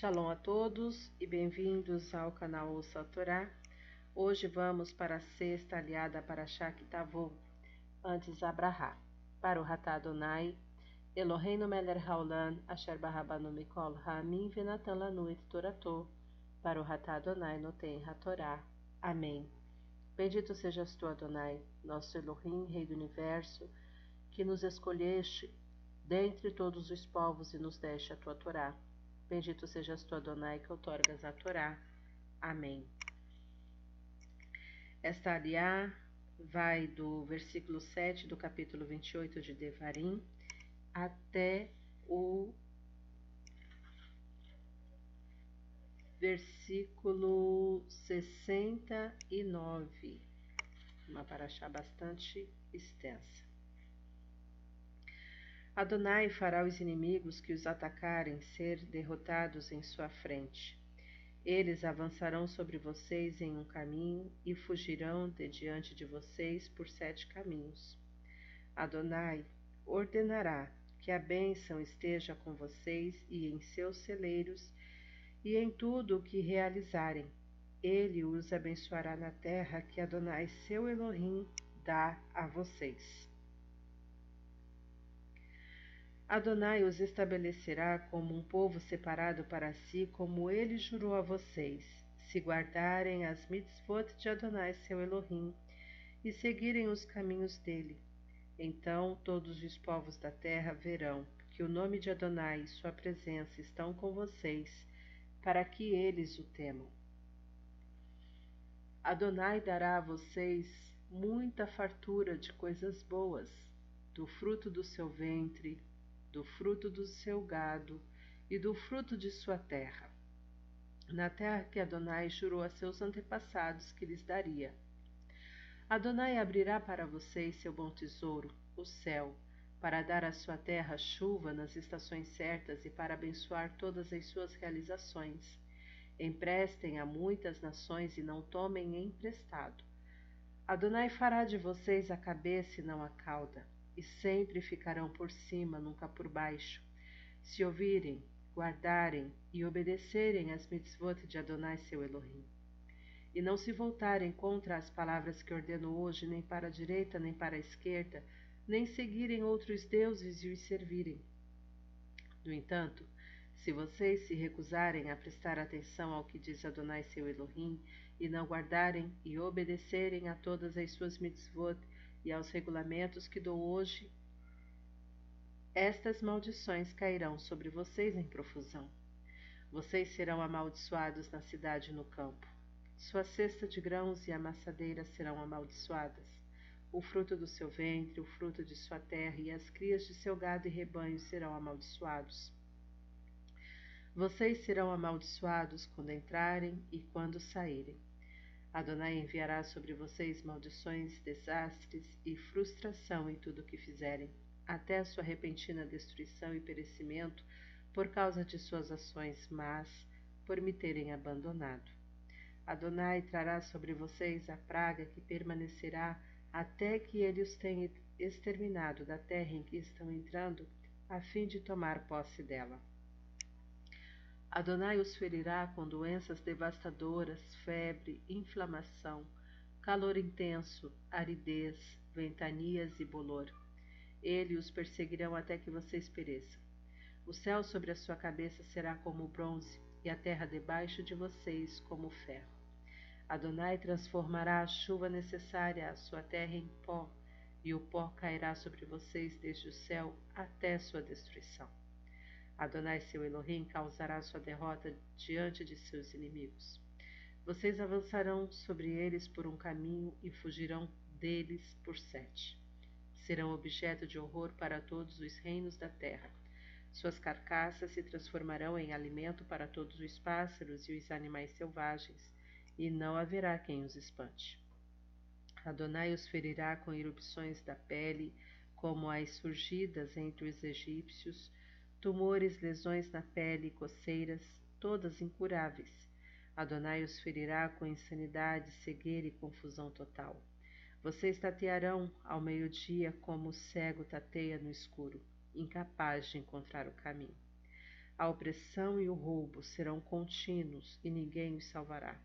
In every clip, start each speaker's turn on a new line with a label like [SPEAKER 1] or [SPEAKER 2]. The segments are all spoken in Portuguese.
[SPEAKER 1] Shalom a todos e bem-vindos ao canal Ouça a Torá. Hoje vamos para a sexta aliada para Shakitavô, antes Abraha, para o Hatá Adonai, Eloheinu Meler Haolan, Asher Barabanu Mikol Ha'amin Venatan Lanu et Toratô, para o Hatá Adonai Noten HaTorá. Amém. Bendito sejas tu, Adonai, nosso Elohim, Rei do Universo, que nos escolheste dentre todos os povos e nos deste a tua Torá. Bendito sejas tu, Adonai, que outorgas a Torá. Amém. Esta aliá vai do versículo 7 do capítulo 28 de Devarim até o versículo 69. Uma paraxá bastante extensa. Adonai fará os inimigos que os atacarem ser derrotados em sua frente. Eles avançarão sobre vocês em um caminho e fugirão de diante de vocês por sete caminhos. Adonai ordenará que a bênção esteja com vocês e em seus celeiros e em tudo o que realizarem. Ele os abençoará na terra que Adonai seu Elohim dá a vocês. Adonai os estabelecerá como um povo separado para si, como ele jurou a vocês, se guardarem as mitzvot de Adonai seu Elohim e seguirem os caminhos dele. Então todos os povos da terra verão que o nome de Adonai e sua presença estão com vocês, para que eles o temam. Adonai dará a vocês muita fartura de coisas boas, do fruto do seu ventre, do fruto do seu gado e do fruto de sua terra, na terra que Adonai jurou a seus antepassados que lhes daria. Adonai abrirá para vocês seu bom tesouro, o céu, para dar à sua terra chuva nas estações certas e para abençoar todas as suas realizações. Emprestem a muitas nações e não tomem emprestado. Adonai fará de vocês a cabeça e não a cauda e sempre ficarão por cima, nunca por baixo. Se ouvirem, guardarem e obedecerem às mitzvot de Adonai seu Elohim, e não se voltarem contra as palavras que ordeno hoje, nem para a direita, nem para a esquerda, nem seguirem outros deuses e os servirem. No entanto, se vocês se recusarem a prestar atenção ao que diz Adonai seu Elohim, e não guardarem e obedecerem a todas as suas mitzvot, e aos regulamentos que dou hoje, estas maldições cairão sobre vocês em profusão. Vocês serão amaldiçoados na cidade e no campo. Sua cesta de grãos e amassadeira serão amaldiçoadas. O fruto do seu ventre, o fruto de sua terra e as crias de seu gado e rebanho serão amaldiçoados. Vocês serão amaldiçoados quando entrarem e quando saírem. Adonai enviará sobre vocês maldições, desastres e frustração em tudo o que fizerem, até a sua repentina destruição e perecimento por causa de suas ações más, por me terem abandonado. Adonai trará sobre vocês a praga que permanecerá até que ele os tenha exterminado da terra em que estão entrando, a fim de tomar posse dela. Adonai os ferirá com doenças devastadoras, febre, inflamação, calor intenso, aridez, ventanias e bolor. Ele os perseguirão até que vocês pereçam. O céu sobre a sua cabeça será como bronze, e a terra debaixo de vocês como ferro. Adonai transformará a chuva necessária à sua terra em pó, e o pó cairá sobre vocês desde o céu até sua destruição. Adonai seu Elohim causará sua derrota diante de seus inimigos. Vocês avançarão sobre eles por um caminho e fugirão deles por sete. Serão objeto de horror para todos os reinos da terra. Suas carcaças se transformarão em alimento para todos os pássaros e os animais selvagens, e não haverá quem os espante. Adonai os ferirá com erupções da pele, como as surgidas entre os egípcios, tumores, lesões na pele, coceiras, todas incuráveis. Adonai os ferirá com insanidade, cegueira e confusão total. Vocês tatearão ao meio-dia como o cego tateia no escuro, incapaz de encontrar o caminho. A opressão e o roubo serão contínuos e ninguém os salvará.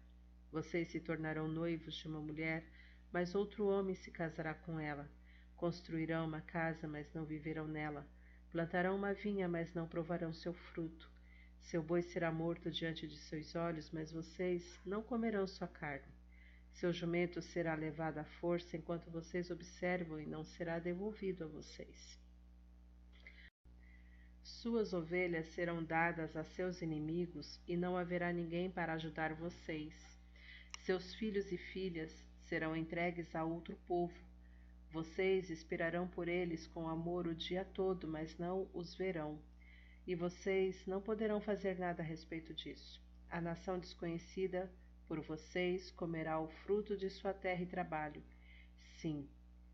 [SPEAKER 1] Vocês se tornarão noivos de uma mulher, mas outro homem se casará com ela. Construirão uma casa, mas não viverão nela. Plantarão uma vinha, mas não provarão seu fruto. Seu boi será morto diante de seus olhos, mas vocês não comerão sua carne. Seu jumento será levado à força enquanto vocês observam e não será devolvido a vocês. Suas ovelhas serão dadas a seus inimigos e não haverá ninguém para ajudar vocês. Seus filhos e filhas serão entregues a outro povo. Vocês esperarão por eles com amor o dia todo, mas não os verão. E vocês não poderão fazer nada a respeito disso. A nação desconhecida por vocês comerá o fruto de sua terra e trabalho. Sim,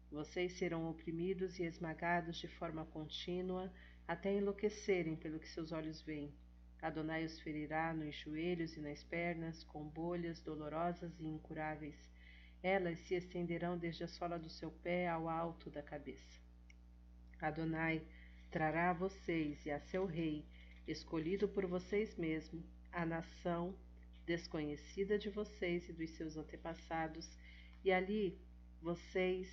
[SPEAKER 1] vocês serão oprimidos e esmagados de forma contínua até enlouquecerem pelo que seus olhos veem. Adonai os ferirá nos joelhos e nas pernas com bolhas dolorosas e incuráveis. Elas se estenderão desde a sola do seu pé ao alto da cabeça. Adonai trará a vocês e a seu rei, escolhido por vocês mesmos, a nação desconhecida de vocês e dos seus antepassados, e ali vocês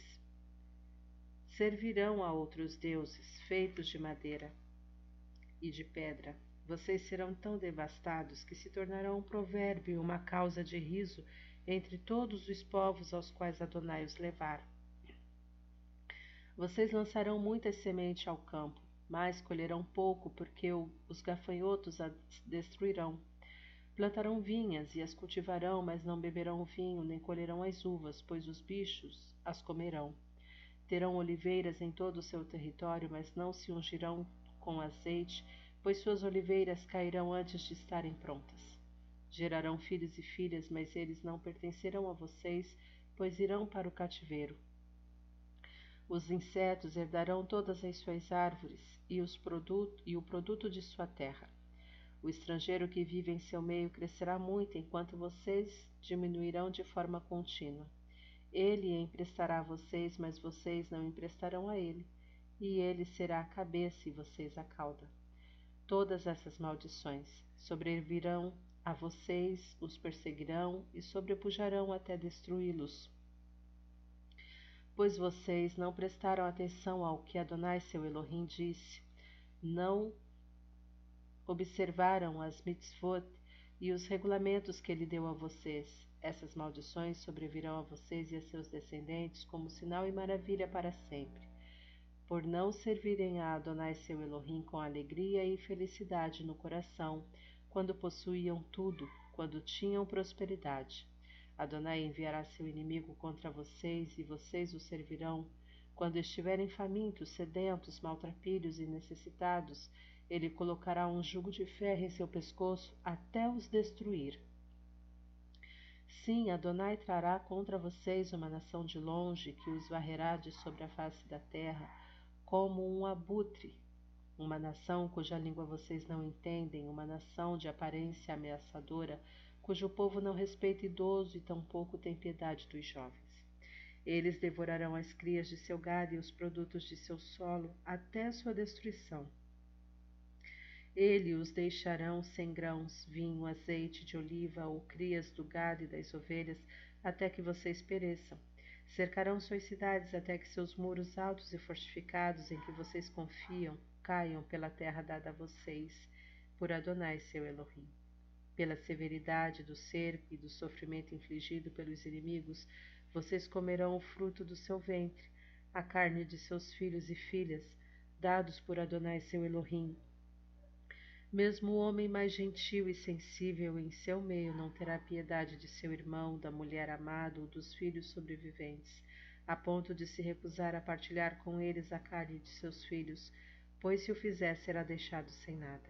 [SPEAKER 1] servirão a outros deuses feitos de madeira e de pedra. Vocês serão tão devastados que se tornarão um provérbio uma causa de riso entre todos os povos aos quais Adonai os levar. Vocês lançarão muitas sementes ao campo, mas colherão pouco, porque os gafanhotos as destruirão. Plantarão vinhas e as cultivarão, mas não beberão vinho, nem colherão as uvas, pois os bichos as comerão. Terão oliveiras em todo o seu território, mas não se ungirão com azeite, pois suas oliveiras cairão antes de estarem prontas. Gerarão filhos e filhas, mas eles não pertencerão a vocês, pois irão para o cativeiro. Os insetos herdarão todas as suas árvores e, os produto, e o produto de sua terra. O estrangeiro que vive em seu meio crescerá muito, enquanto vocês diminuirão de forma contínua. Ele emprestará a vocês, mas vocês não emprestarão a ele, e ele será a cabeça e vocês a cauda. Todas essas maldições sobrevirão a vocês, os perseguirão e sobrepujarão até destruí-los. Pois vocês não prestaram atenção ao que Adonai seu Elohim disse, não observaram as mitzvot e os regulamentos que ele deu a vocês. Essas maldições sobrevirão a vocês e a seus descendentes como sinal e maravilha para sempre, por não servirem a Adonai seu Elohim com alegria e felicidade no coração, quando possuíam tudo, quando tinham prosperidade. Adonai enviará seu inimigo contra vocês e vocês o servirão. Quando estiverem famintos, sedentos, maltrapilhos e necessitados, ele colocará um jugo de ferro em seu pescoço até os destruir. Sim, Adonai trará contra vocês uma nação de longe que os varrerá de sobre a face da terra, como um abutre. Uma nação cuja língua vocês não entendem, uma nação de aparência ameaçadora, cujo povo não respeita idoso e tampouco tem piedade dos jovens. Eles devorarão as crias de seu gado e os produtos de seu solo até sua destruição. Ele os deixarão sem grãos, vinho, azeite de oliva ou crias do gado e das ovelhas, até que vocês pereçam. Cercarão suas cidades até que seus muros altos e fortificados em que vocês confiam caiam pela terra dada a vocês, por Adonai seu Elohim. Pela severidade do cerco e do sofrimento infligido pelos inimigos, vocês comerão o fruto do seu ventre, a carne de seus filhos e filhas, dados por Adonai seu Elohim, mesmo o homem mais gentil e sensível em seu meio não terá piedade de seu irmão, da mulher amada ou dos filhos sobreviventes, a ponto de se recusar a partilhar com eles a carne de seus filhos, pois se o fizer será deixado sem nada.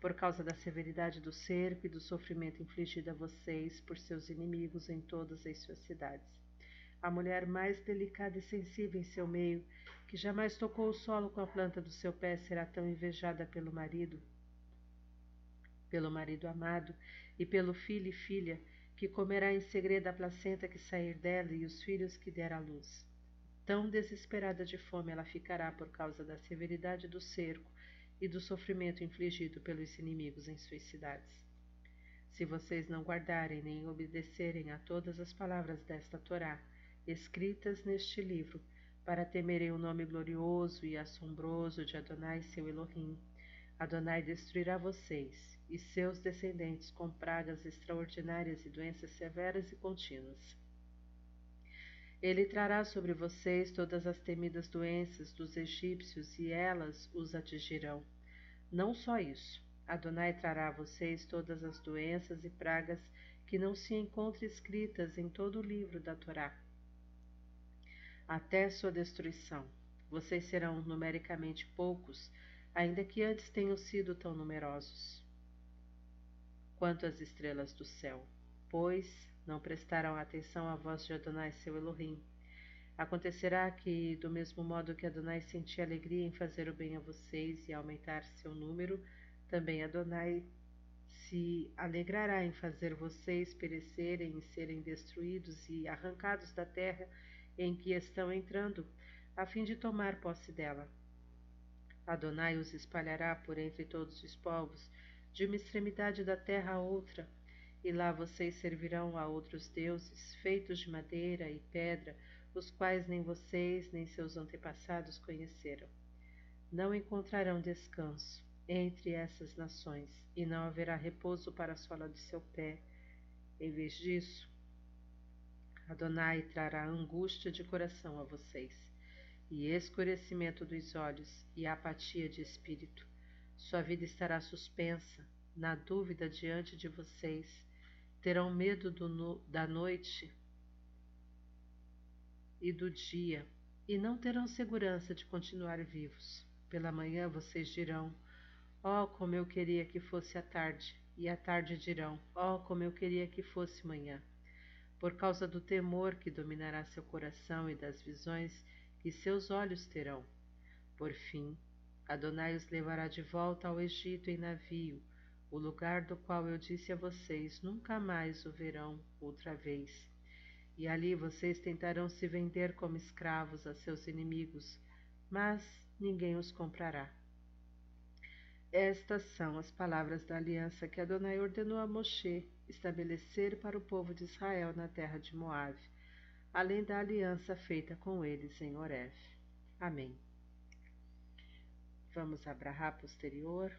[SPEAKER 1] Por causa da severidade do cerco e do sofrimento infligido a vocês por seus inimigos em todas as suas cidades. A mulher mais delicada e sensível em seu meio, que jamais tocou o solo com a planta do seu pé, será tão invejada pelo marido pelo marido amado e pelo filho e filha, que comerá em segredo a placenta que sair dela e os filhos que der à luz. Tão desesperada de fome ela ficará por causa da severidade do cerco e do sofrimento infligido pelos inimigos em suas cidades. Se vocês não guardarem nem obedecerem a todas as palavras desta Torá, escritas neste livro, para temerem o nome glorioso e assombroso de Adonai seu Elohim, Adonai destruirá vocês e seus descendentes com pragas extraordinárias e doenças severas e contínuas. Ele trará sobre vocês todas as temidas doenças dos egípcios e elas os atingirão. Não só isso, Adonai trará a vocês todas as doenças e pragas que não se encontram escritas em todo o livro da Torá. Até sua destruição. Vocês serão numericamente poucos, ainda que antes tenham sido tão numerosos quanto as estrelas do céu, pois não prestaram atenção à voz de Adonai seu Elohim. Acontecerá que, do mesmo modo que Adonai sentia alegria em fazer o bem a vocês e aumentar seu número, também Adonai se alegrará em fazer vocês perecerem e serem destruídos e arrancados da terra em que estão entrando, a fim de tomar posse dela. Adonai os espalhará por entre todos os povos, de uma extremidade da terra a outra, e lá vocês servirão a outros deuses, feitos de madeira e pedra, os quais nem vocês nem seus antepassados conheceram. Não encontrarão descanso entre essas nações, e não haverá repouso para a sola de seu pé. Em vez disso, Adonai trará angústia de coração a vocês, e escurecimento dos olhos, e apatia de espírito sua vida estará suspensa, na dúvida diante de vocês. Terão medo no, da noite e do dia, e não terão segurança de continuar vivos. Pela manhã vocês dirão: Oh, como eu queria que fosse a tarde! E à tarde dirão: Oh, como eu queria que fosse manhã! Por causa do temor que dominará seu coração e das visões que seus olhos terão. Por fim, Adonai os levará de volta ao Egito em navio, o lugar do qual eu disse a vocês: nunca mais o verão outra vez. E ali vocês tentarão se vender como escravos a seus inimigos, mas ninguém os comprará. Estas são as palavras da aliança que Adonai ordenou a Moshe estabelecer para o povo de Israel na terra de Moabe, além da aliança feita com eles em Horeb. Amém. Vamos a Brahá posterior.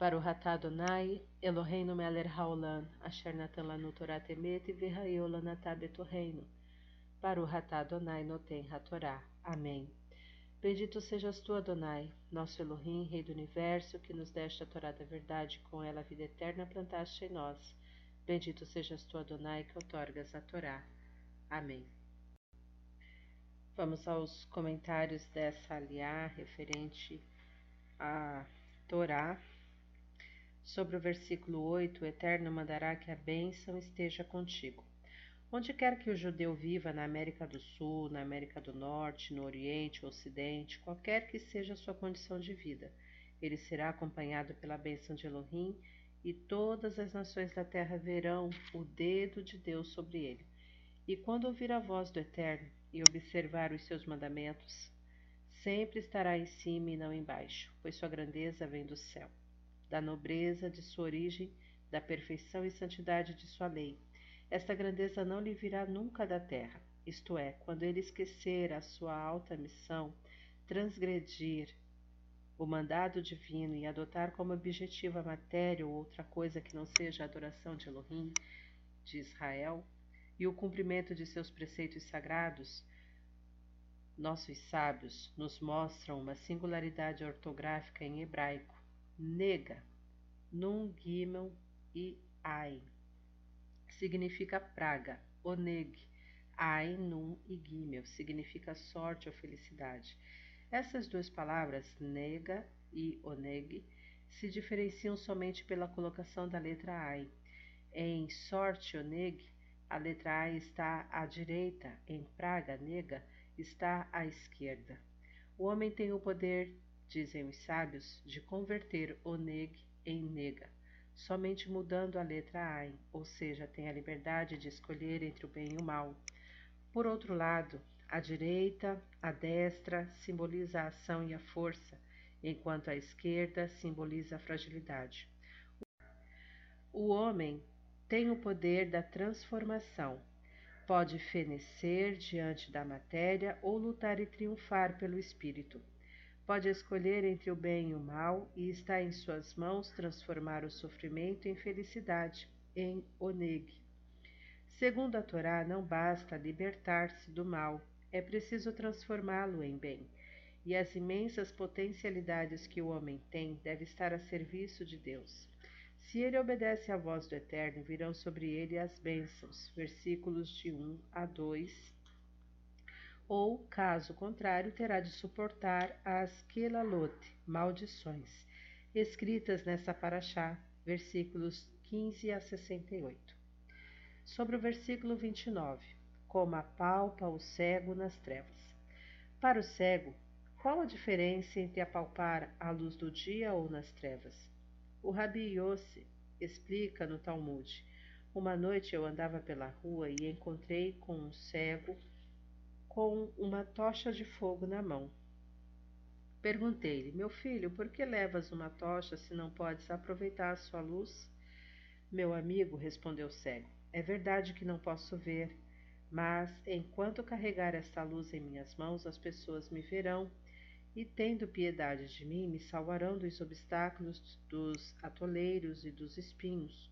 [SPEAKER 1] Para o Hatá Adonai, Eloheinu Meler Haolam, Asher Natan Lanu Torah Temet e Virraiola Betorreino. Para o Hatá Adonai Noten Hatorá. Amém. Bendito sejas tu, Adonai, nosso Elohim, Rei do Universo, que nos deste a Torá da verdade, com ela a vida eterna plantaste em nós. Bendito sejas tu, Adonai, que otorgas a Torá. Amém. Vamos aos comentários dessa aliá referente a Torá. Sobre o versículo 8, o Eterno mandará que a bênção esteja contigo. Onde quer que o judeu viva, na América do Sul, na América do Norte, no Oriente, Ocidente, qualquer que seja a sua condição de vida, ele será acompanhado pela bênção de Elohim e todas as nações da terra verão o dedo de Deus sobre ele. E quando ouvir a voz do Eterno, e observar os seus mandamentos, sempre estará em cima e não embaixo, pois sua grandeza vem do céu, da nobreza de sua origem, da perfeição e santidade de sua lei. Esta grandeza não lhe virá nunca da terra, isto é, quando ele esquecer a sua alta missão, transgredir o mandado divino e adotar como objetivo a matéria ou outra coisa que não seja a adoração de Elohim, de Israel, e o cumprimento de seus preceitos sagrados, nossos sábios nos mostram uma singularidade ortográfica em hebraico, nega, nun, gimel e ai. Significa praga, oneg, ai, nun e gimel, significa sorte ou felicidade. Essas duas palavras, nega e oneg, se diferenciam somente pela colocação da letra ai. Em sorte, oneg, a letra A está à direita, em Praga, nega, está à esquerda. O homem tem o poder, dizem os sábios, de converter o neg em nega, somente mudando a letra A, ou seja, tem a liberdade de escolher entre o bem e o mal. Por outro lado, a direita, a destra, simboliza a ação e a força, enquanto a esquerda simboliza a fragilidade. O homem tem o poder da transformação. Pode fenecer diante da matéria ou lutar e triunfar pelo espírito. Pode escolher entre o bem e o mal e está em suas mãos transformar o sofrimento em felicidade, em oneg. Segundo a Torá, não basta libertar-se do mal, é preciso transformá-lo em bem. E as imensas potencialidades que o homem tem devem estar a serviço de Deus. Se ele obedece à voz do Eterno, virão sobre ele as bênçãos. Versículos de 1 a 2. Ou, caso contrário, terá de suportar as kelalot, maldições, escritas nessa paraxá, versículos 15 a 68. Sobre o versículo 29, como apalpa o cego nas trevas. Para o cego, qual a diferença entre apalpar à luz do dia ou nas trevas? O Rabi Yossi explica no Talmud: Uma noite eu andava pela rua e encontrei com um cego com uma tocha de fogo na mão. Perguntei-lhe: Meu filho, por que levas uma tocha se não podes aproveitar a sua luz? Meu amigo, respondeu o cego, é verdade que não posso ver, mas enquanto carregar esta luz em minhas mãos, as pessoas me verão e, tendo piedade de mim, me salvarão dos obstáculos, dos atoleiros e dos espinhos.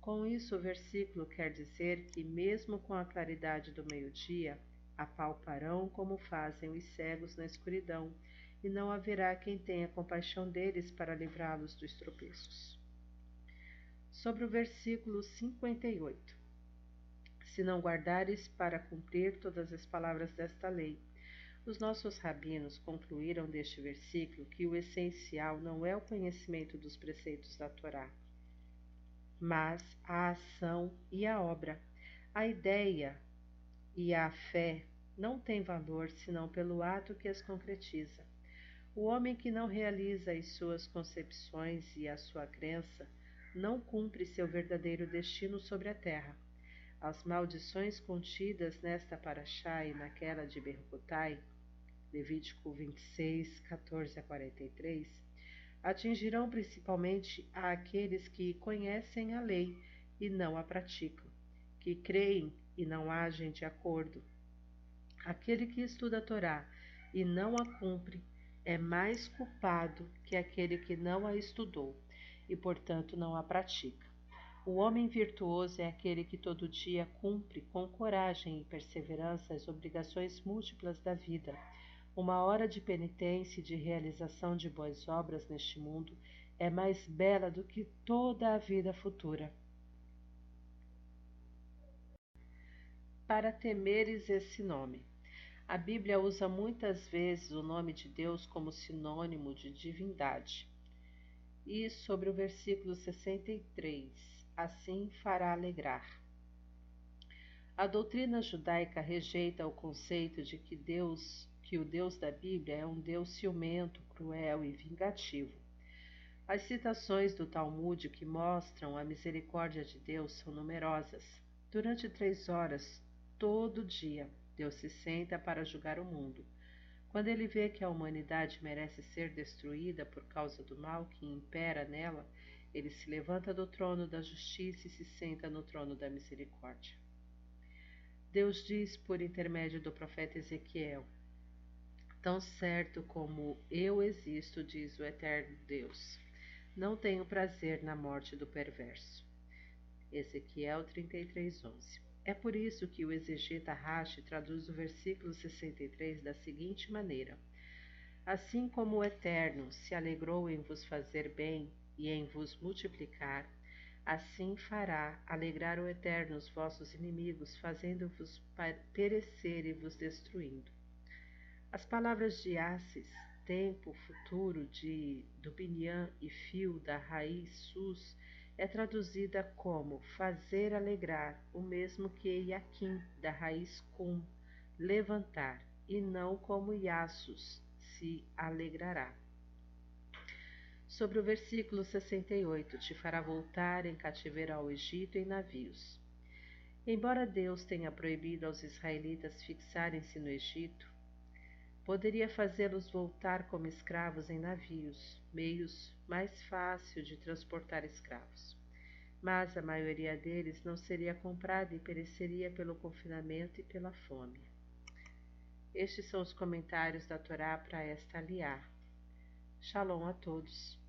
[SPEAKER 1] Com isso, o versículo quer dizer que, mesmo com a claridade do meio-dia, apalparão como fazem os cegos na escuridão, e não haverá quem tenha compaixão deles para livrá-los dos tropeços. Sobre o versículo 58. Se não guardares para cumprir todas as palavras desta lei, os nossos rabinos concluíram deste versículo que o essencial não é o conhecimento dos preceitos da Torá, mas a ação e a obra. A ideia e a fé não têm valor senão pelo ato que as concretiza. O homem que não realiza as suas concepções e a sua crença não cumpre seu verdadeiro destino sobre a terra. As maldições contidas nesta paraxá e naquela de Berrucotai Levítico 26, 14 a 43, atingirão principalmente àqueles que conhecem a lei e não a praticam, que creem e não agem de acordo. Aquele que estuda a Torá e não a cumpre é mais culpado que aquele que não a estudou e, portanto, não a pratica. O homem virtuoso é aquele que todo dia cumpre com coragem e perseverança as obrigações múltiplas da vida uma hora de penitência e de realização de boas obras neste mundo é mais bela do que toda a vida futura. Para temeres esse nome. A Bíblia usa muitas vezes o nome de Deus como sinônimo de divindade. E sobre o versículo 63, assim fará alegrar. A doutrina judaica rejeita o conceito de que Deus que o Deus da Bíblia é um Deus ciumento, cruel e vingativo. As citações do Talmud que mostram a misericórdia de Deus são numerosas. Durante três horas, todo dia, Deus se senta para julgar o mundo. Quando ele vê que a humanidade merece ser destruída por causa do mal que impera nela, ele se levanta do trono da justiça e se senta no trono da misericórdia. Deus diz por intermédio do profeta Ezequiel: Tão certo como eu existo, diz o eterno Deus, não tenho prazer na morte do perverso. Ezequiel 33:11. É por isso que o exegeta Rashi traduz o versículo 63 da seguinte maneira: Assim como o Eterno se alegrou em vos fazer bem e em vos multiplicar, assim fará alegrar o Eterno os vossos inimigos, fazendo-vos perecer e vos destruindo. As palavras de Assis, tempo, futuro, de do e fio da raiz sus é traduzida como fazer alegrar, o mesmo que yaquim, da raiz cum, levantar, e não como iasus, se alegrará. Sobre o versículo 68, te fará voltar em cativeiro ao Egito em navios. Embora Deus tenha proibido aos israelitas fixarem-se no Egito, Poderia fazê-los voltar como escravos em navios, meios mais fácil de transportar escravos. Mas a maioria deles não seria comprada e pereceria pelo confinamento e pela fome. Estes são os comentários da Torá para esta aliá. Shalom a todos.